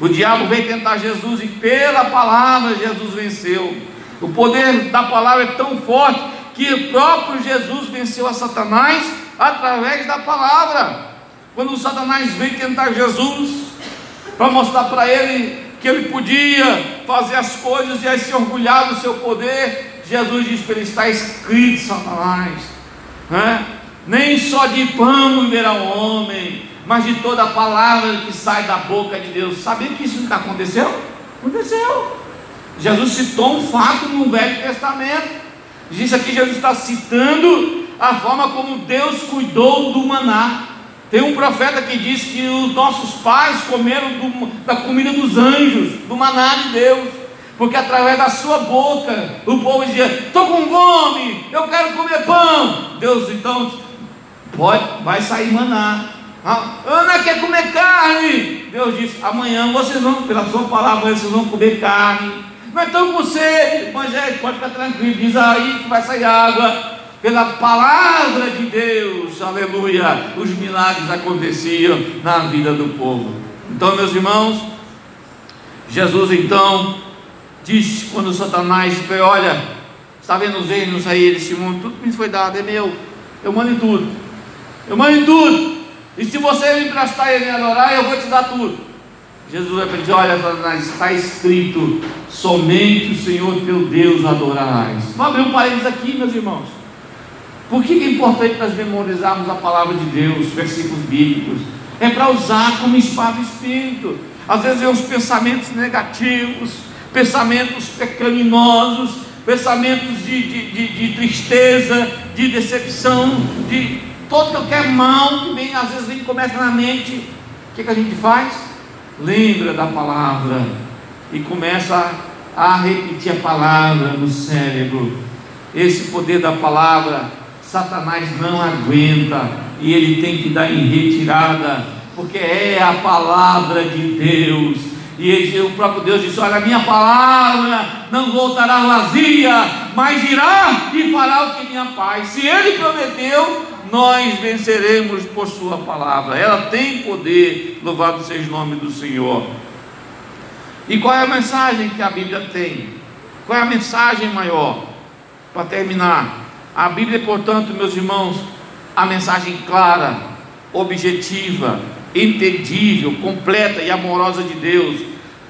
O diabo veio tentar Jesus e pela palavra Jesus venceu. O poder da palavra é tão forte que o próprio Jesus venceu a Satanás através da palavra. Quando Satanás veio tentar Jesus, para mostrar para ele que ele podia fazer as coisas e aí se orgulhar do seu poder, Jesus disse para ele: está escrito, Satanás, né? Nem só de pão viverá o homem, mas de toda a palavra que sai da boca de Deus. Sabia que isso aconteceu? Aconteceu. Jesus citou um fato no Velho Testamento. Diz aqui Jesus está citando a forma como Deus cuidou do maná. Tem um profeta que diz que os nossos pais comeram do, da comida dos anjos, do maná de Deus, porque através da sua boca o povo dizia: Estou com fome, eu quero comer pão. Deus então pode, vai sair maná. Ah, Ana quer comer carne. Deus disse: Amanhã vocês vão, pela sua palavra, vocês vão comer carne. Mas estão com sede. Moisés, pode ficar tranquilo, diz aí que vai sair água pela palavra de Deus, aleluia, os milagres aconteciam na vida do povo. Então, meus irmãos, Jesus então disse quando Satanás foi: Olha, está vendo os reinos aí deste mundo, tudo me foi dado, é meu, eu mando em tudo, eu mando em tudo, e se você me emprestar e me adorar, eu vou te dar tudo. Jesus vai pedir: Olha, está escrito: somente o Senhor teu Deus adorarás. Vamos abrir um parênteses aqui, meus irmãos. Por que é importante nós memorizarmos a palavra de Deus, versículos bíblicos? É para usar como espada Espírito. Às vezes vem os pensamentos negativos, pensamentos pecaminosos, pensamentos de, de, de, de tristeza, de decepção, de todo qualquer mal que vem, às vezes começa na mente. O que, que a gente faz? Lembra da palavra e começa a repetir a palavra no cérebro. Esse poder da palavra Satanás não aguenta e ele tem que dar em retirada, porque é a palavra de Deus. E ele, o próprio Deus disse: Olha, a minha palavra não voltará vazia, mas irá e fará o que minha paz. Se ele prometeu, nós venceremos por Sua palavra. Ela tem poder, louvado seja o nome do Senhor. E qual é a mensagem que a Bíblia tem? Qual é a mensagem maior? Para terminar, a Bíblia, portanto, meus irmãos, a mensagem clara, objetiva, entendível, completa e amorosa de Deus,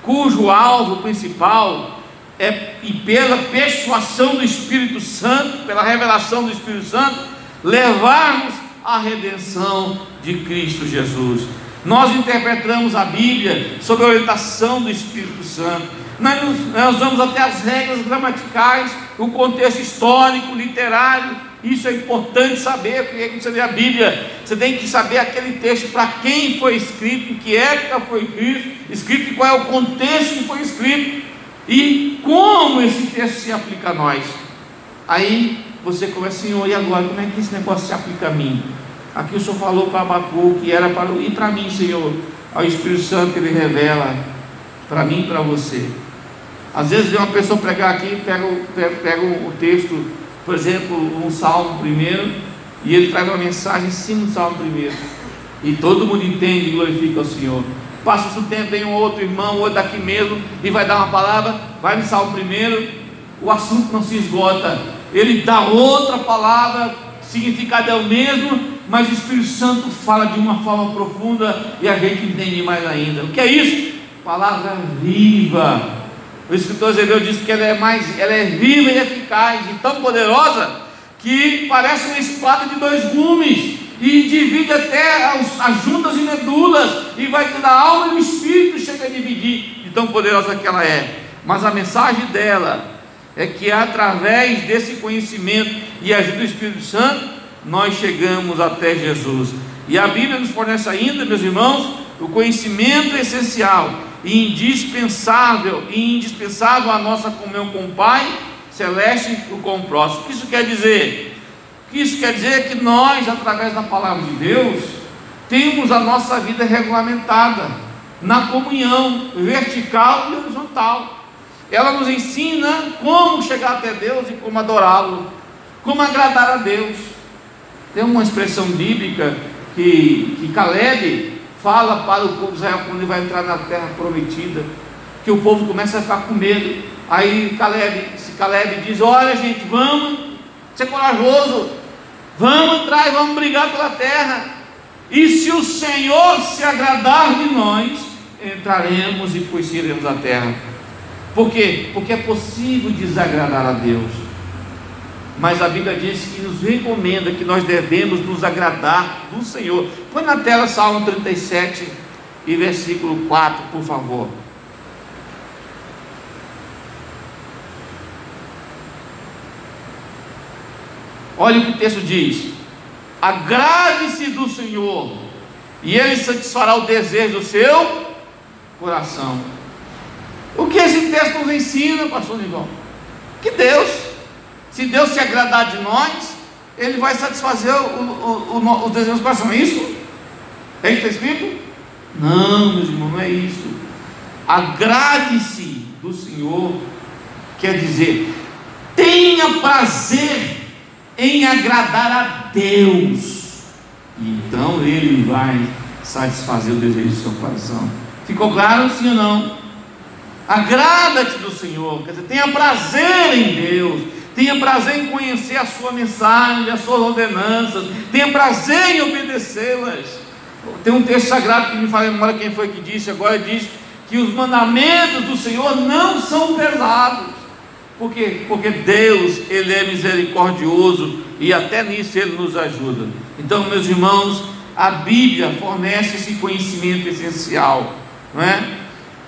cujo alvo principal é, e pela persuasão do Espírito Santo, pela revelação do Espírito Santo, levarmos a redenção de Cristo Jesus. Nós interpretamos a Bíblia sob a orientação do Espírito Santo. Nós, vamos até as regras gramaticais, o contexto histórico, literário. Isso é importante saber, porque quando você lê a Bíblia, você tem que saber aquele texto para quem foi escrito, em que época foi escrito e qual é o contexto que foi escrito e como esse texto se aplica a nós. Aí você começa, Senhor, e agora? Como é que esse negócio se aplica a mim? Aqui o Senhor falou para Abacu que era para. E para mim, Senhor? Ao Espírito Santo ele revela para mim e para você. Às vezes vem uma pessoa pregar aqui, pega, pega, pega o texto, por exemplo, um salmo primeiro, e ele traz uma mensagem em cima do salmo primeiro. E todo mundo entende e glorifica o Senhor. Passa o tempo, vem um outro irmão, outro daqui mesmo, e vai dar uma palavra, vai me salvar primeiro, o assunto não se esgota. Ele dá outra palavra, significado é o mesmo, mas o Espírito Santo fala de uma forma profunda e a gente entende mais ainda. O que é isso? Palavra viva. O escritor Zebeu diz que ela é mais, ela é viva e eficaz e tão poderosa que parece uma espada de dois gumes e divide até as, as juntas e medulas e vai da alma e do espírito chega a dividir de tão poderosa que ela é. Mas a mensagem dela é que através desse conhecimento e ajuda do Espírito Santo nós chegamos até Jesus. E a Bíblia nos fornece ainda, meus irmãos, o conhecimento essencial e indispensável e indispensável à nossa comunhão com o Pai celeste e com o próximo. O que isso quer dizer? O que isso quer dizer é que nós, através da palavra de Deus, temos a nossa vida regulamentada na comunhão vertical e horizontal. Ela nos ensina como chegar até Deus e como adorá-lo, como agradar a Deus. Tem uma expressão bíblica que, que Caleb fala para o povo de Israel quando ele vai entrar na terra prometida, que o povo começa a ficar com medo. Aí Caleb, se Caleb diz: Olha, gente, vamos ser corajoso, vamos e vamos brigar pela terra. E se o Senhor se agradar de nós, entraremos e possuiremos a terra. Por quê? Porque é possível desagradar a Deus. Mas a Bíblia diz que nos recomenda que nós devemos nos agradar do Senhor. Põe na tela Salmo 37 e versículo 4, por favor. Olha o que o texto diz: agrade-se do Senhor, e Ele satisfará o desejo do seu coração. O que esse texto nos ensina, pastor Nivão? Que Deus se Deus se agradar de nós, Ele vai satisfazer os desejos do coração. É isso? É isso que está escrito? Não, meus irmãos, não é isso. Agrade-se do Senhor, quer dizer, tenha prazer em agradar a Deus. Então Ele vai satisfazer o desejo do seu coração. Ficou claro, sim ou não? Agrada-te do Senhor, quer dizer, tenha prazer em Deus tenha prazer em conhecer a sua mensagem, as suas ordenanças, tenha prazer em obedecê-las. Tem um texto sagrado que me fala memória quem foi que disse, agora diz que os mandamentos do Senhor não são pesados. Por quê? Porque Deus, Ele é misericordioso e até nisso Ele nos ajuda. Então, meus irmãos, a Bíblia fornece esse conhecimento essencial, não é?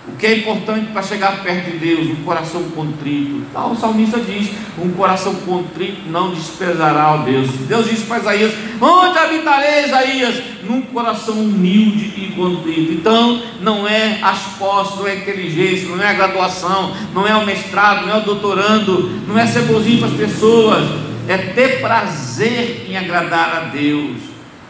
O que é importante para chegar perto de Deus? Um coração contrito. Tá, o salmista diz: um coração contrito não desprezará o Deus. Deus diz para Isaías: onde habitarei, Isaías? Num coração humilde e contrito. Então, não é as posses, não é inteligência, não é a graduação, não é o mestrado, não é o doutorando, não é ser bonzinho para as pessoas, é ter prazer em agradar a Deus.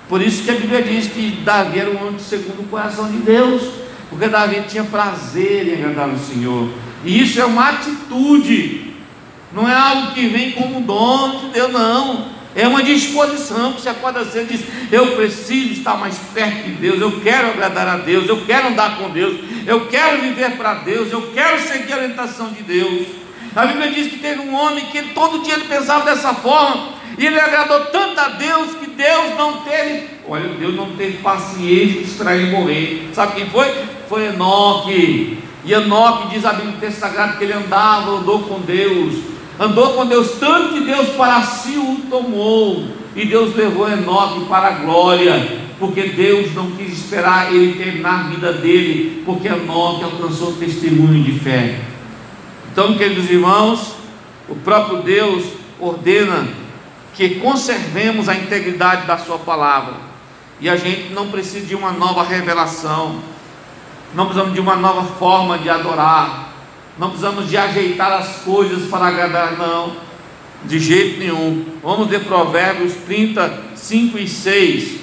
Por isso que a Bíblia diz que Davi era um homem segundo o coração de Deus porque Davi tinha prazer em agradar o Senhor, e isso é uma atitude, não é algo que vem como dom de Deus, não. É uma disposição que você acorda cedo e diz: Eu preciso estar mais perto de Deus, eu quero agradar a Deus, eu quero andar com Deus, eu quero viver para Deus, eu quero seguir a orientação de Deus. A Bíblia diz que teve um homem que todo dia ele pensava dessa forma, e ele agradou tanto a Deus que Deus não teve, olha, Deus não teve paciência de extrair e morrer. Sabe quem foi? Foi Enoque. E Enoque diz a Bíblia texto sagrado que ele andava, andou com Deus, andou com Deus, tanto que Deus para si o tomou, e Deus levou Enoque para a glória, porque Deus não quis esperar ele terminar a vida dele, porque Enoque alcançou testemunho de fé. Então, queridos irmãos, o próprio Deus ordena que conservemos a integridade da Sua palavra. E a gente não precisa de uma nova revelação, não precisamos de uma nova forma de adorar, não precisamos de ajeitar as coisas para agradar, não, de jeito nenhum. Vamos ler Provérbios 35 e 6.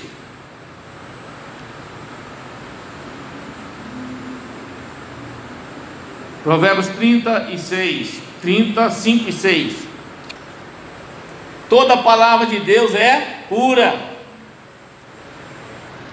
Provérbios 36, 35 e 6. Toda palavra de Deus é pura.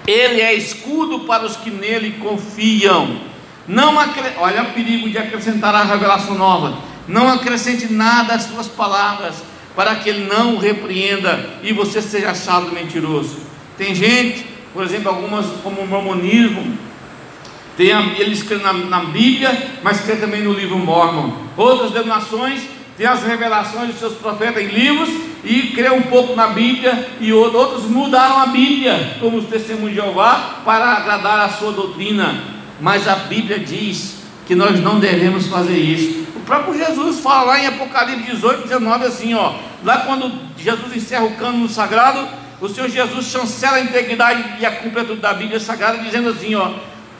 Ele é escudo para os que nele confiam. Não acre... Olha o perigo de acrescentar a revelação nova. Não acrescente nada às suas palavras, para que ele não o repreenda e você seja achado mentiroso. Tem gente, por exemplo, algumas como o mormonismo, tem ele escreve na, na Bíblia, mas escreve também no livro Mormon. Outras denominações têm as revelações de seus profetas em livros e crê um pouco na Bíblia, e outros mudaram a Bíblia, como os testemunhos de Jeová, para agradar a sua doutrina. Mas a Bíblia diz que nós não devemos fazer isso. O próprio Jesus fala lá em Apocalipse 18, 19, assim, ó. Lá quando Jesus encerra o cânone sagrado, o Senhor Jesus chancela a integridade e a completude da Bíblia Sagrada, dizendo assim, ó,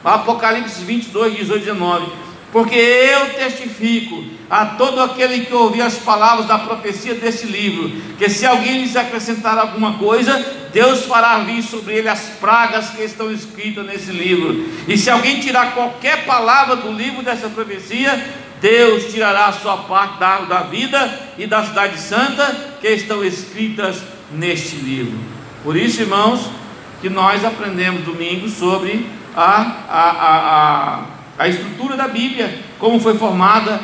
Apocalipse 22, 18, 19 porque eu testifico a todo aquele que ouvir as palavras da profecia desse livro, que se alguém lhes acrescentar alguma coisa, Deus fará vir sobre ele as pragas que estão escritas nesse livro. E se alguém tirar qualquer palavra do livro dessa profecia, Deus tirará a sua parte da, da vida e da cidade santa que estão escritas neste livro. Por isso, irmãos, que nós aprendemos domingo sobre a, a, a, a a estrutura da Bíblia, como foi formada,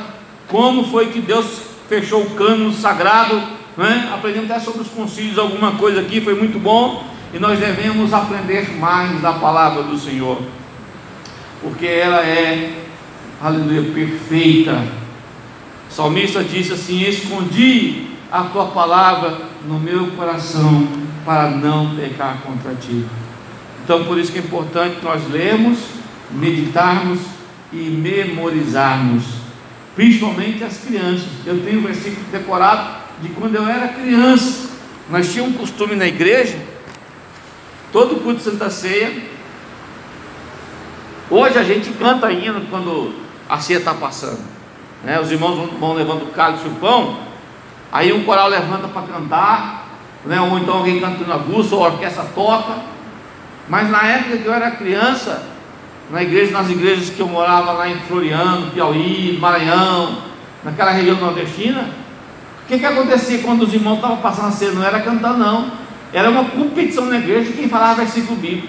como foi que Deus fechou o cano sagrado, né? aprendemos até sobre os concílios alguma coisa aqui, foi muito bom, e nós devemos aprender mais da palavra do Senhor, porque ela é, aleluia, perfeita. O salmista disse assim: Escondi a tua palavra no meu coração para não pecar contra ti. Então, por isso que é importante nós lermos, meditarmos e memorizarmos, principalmente as crianças. Eu tenho um versículo decorado de quando eu era criança. Nós tínhamos um costume na igreja, todo culto de Santa Ceia. Hoje a gente canta ainda quando a ceia está passando. Né? Os irmãos vão, vão levando o cálice e o pão, aí um coral levanta para cantar, né? ou então alguém canta na avulso, ou a orquestra toca. Mas na época que eu era criança, na igreja, nas igrejas que eu morava lá em Floriano, Piauí, Maranhão, naquela região nordestina, o que, que acontecia quando os irmãos estavam passando a ceia? Não era cantar, não. Era uma competição na igreja quem falava versículo bíblico.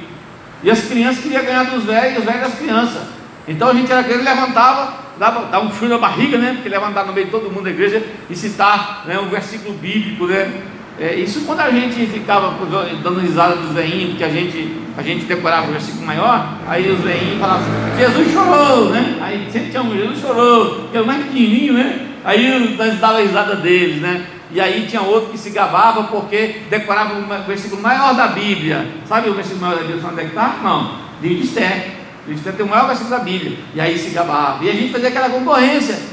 E as crianças queriam ganhar dos velhos, os velhos das crianças. Então a gente era aquele levantava, dava, dava um frio na barriga, né? Porque levantar no meio de todo mundo da igreja e citar né, um versículo bíblico, né? É, isso quando a gente ficava dando risada dos veinhos, porque a gente, a gente decorava o versículo maior, aí os veinhos falavam assim, Jesus chorou, né? Aí sempre tinha um, Jesus chorou, que é o mais pequenininho, né? Aí nós dava risada deles, né? E aí tinha outro que se gabava porque decorava o versículo maior da Bíblia. Sabe o versículo maior da Bíblia? Onde é que está? Não. De Esther. Livro tem o maior versículo da Bíblia. E aí se gabava. E a gente fazia aquela concorrência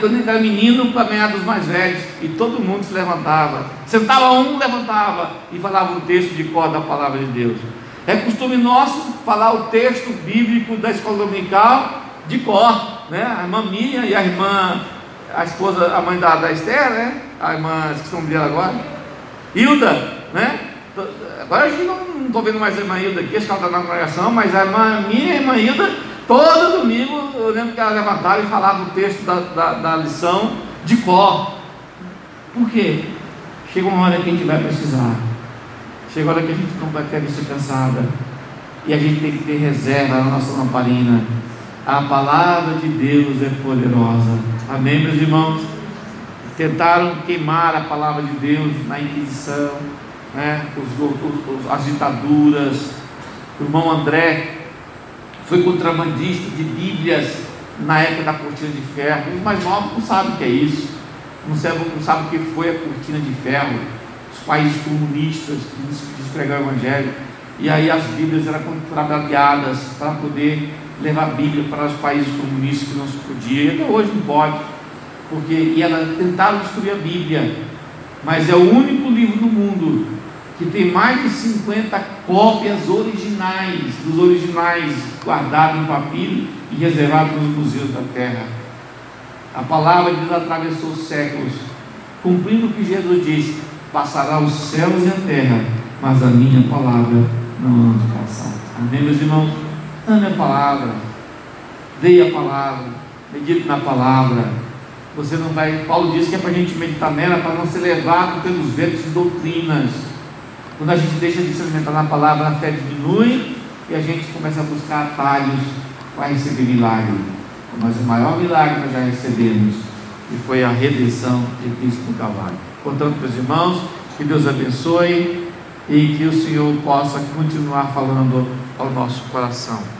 quando ele era menino para ganhar dos mais velhos, e todo mundo se levantava, sentava um, levantava e falava um texto de cor da palavra de Deus. É costume nosso falar o texto bíblico da escola dominical de cor, né? A irmã Miriam e a irmã, a esposa, a mãe da, da Esther, né? A irmã, esqueci o nome dela agora, Hilda, né? Agora a gente não estou vendo mais a irmã Hilda aqui, acho que ela está na congregação, mas a irmã Miriam e a irmã Hilda Todo domingo eu lembro que ela levantava e falava o texto da, da, da lição de cor. Por quê? Chega uma hora que a gente vai precisar. Chega uma hora que a gente não vai ter vista cansada. E a gente tem que ter reserva na nossa lamparina. A palavra de Deus é poderosa. Amém, meus irmãos? Tentaram queimar a palavra de Deus na Inquisição, né? os, os, as ditaduras. O irmão André foi contrabandista de Bíblias na época da cortina de ferro. Os mais novos não sabem o que é isso, não sabem, não sabem o que foi a cortina de ferro. Os países comunistas que despregaram o Evangelho. E aí as Bíblias eram contrabandeadas para poder levar a Bíblia para os países comunistas que não se podia. E até hoje não pode, porque e ela tentaram destruir a Bíblia. Mas é o único livro no mundo que tem mais de 50 cópias originais, dos originais guardados em papiro e reservados nos museus da terra. A palavra de Deus atravessou séculos, cumprindo o que Jesus disse: passará os céus e a terra, mas a minha palavra não anda passar. Amém, meus irmãos? Ame a palavra, dê a palavra, medite na palavra. Você não vai. Paulo disse que é para a gente meditar nela, para não ser levado pelos ventos de doutrinas Quando a gente deixa de se alimentar na palavra, a fé diminui e a gente começa a buscar atalhos para receber milagre. Mas o maior milagre nós já recebemos, e foi a redenção de Cristo no Calvário. Portanto, meus irmãos, que Deus abençoe e que o Senhor possa continuar falando ao nosso coração.